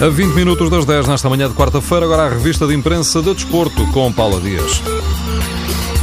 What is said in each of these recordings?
A 20 minutos das 10 nesta manhã de quarta-feira, agora a revista de imprensa de desporto com Paula Dias.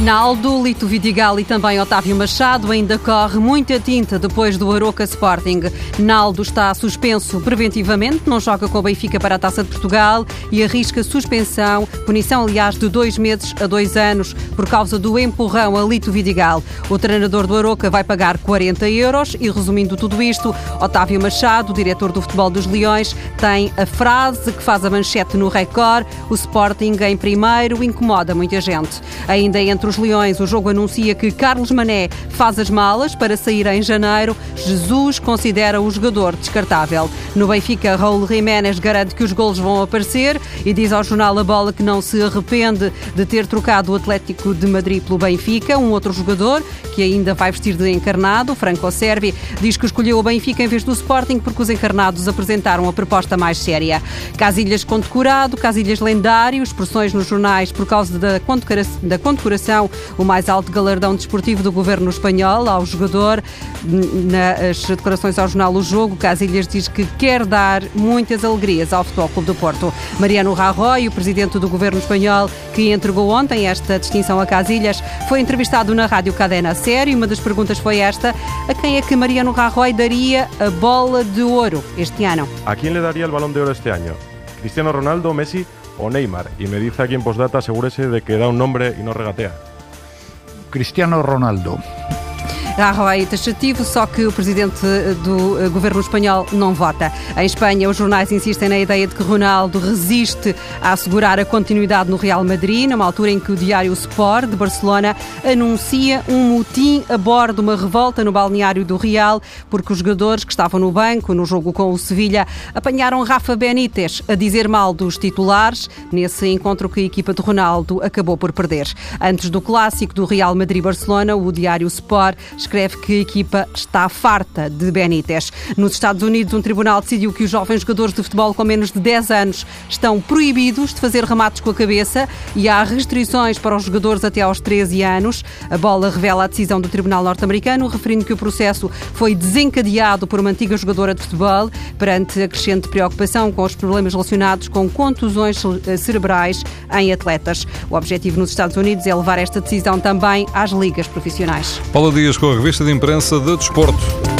Naldo, Lito Vidigal e também Otávio Machado ainda corre muita tinta depois do Aroca Sporting. Naldo está suspenso preventivamente, não joga com o Benfica para a Taça de Portugal e arrisca suspensão, punição aliás de dois meses a dois anos por causa do empurrão a Lito Vidigal. O treinador do Aroca vai pagar 40 euros e resumindo tudo isto, Otávio Machado, diretor do futebol dos Leões, tem a frase que faz a manchete no Record, o Sporting em primeiro incomoda muita gente. Ainda entre os Leões, o jogo anuncia que Carlos Mané faz as malas para sair em janeiro. Jesus considera o jogador descartável. No Benfica, Raul Jiménez garante que os golos vão aparecer e diz ao jornal A Bola que não se arrepende de ter trocado o Atlético de Madrid pelo Benfica. Um outro jogador, que ainda vai vestir de encarnado, Franco Servi, diz que escolheu o Benfica em vez do Sporting porque os encarnados apresentaram a proposta mais séria. Casilhas condecorado, Casilhas lendário, expressões nos jornais por causa da condecoração o mais alto galardão desportivo do governo espanhol ao jogador. Nas declarações ao jornal O Jogo, Casilhas diz que quer dar muitas alegrias ao Futebol Clube do Porto. Mariano Rajoy, o presidente do governo espanhol, que entregou ontem esta distinção a Casilhas, foi entrevistado na Rádio Cadena Série. Uma das perguntas foi esta: a quem é que Mariano Rajoy daria a bola de ouro este ano? A quem lhe daria o balão de ouro este ano? Cristiano Ronaldo, Messi o Neymar. Y me dice aquí en postdata, asegúrese de que da un nombre y no regatea. Cristiano Ronaldo. Rajoy taxativo, só que o presidente do eh, governo espanhol não vota. Em Espanha, os jornais insistem na ideia de que Ronaldo resiste a assegurar a continuidade no Real Madrid, numa altura em que o diário Sport de Barcelona anuncia um motim a bordo, uma revolta no balneário do Real, porque os jogadores que estavam no banco no jogo com o Sevilha apanharam Rafa Benítez a dizer mal dos titulares nesse encontro que a equipa de Ronaldo acabou por perder. Antes do clássico do Real Madrid-Barcelona, o diário Sport escreve que a equipa está farta de Benítez. Nos Estados Unidos, um tribunal decidiu que os jovens jogadores de futebol com menos de 10 anos estão proibidos de fazer remates com a cabeça e há restrições para os jogadores até aos 13 anos. A bola revela a decisão do tribunal norte-americano, referindo que o processo foi desencadeado por uma antiga jogadora de futebol perante a crescente preocupação com os problemas relacionados com contusões cerebrais em atletas. O objetivo nos Estados Unidos é levar esta decisão também às ligas profissionais. Paula Dias com revista de imprensa de Desporto.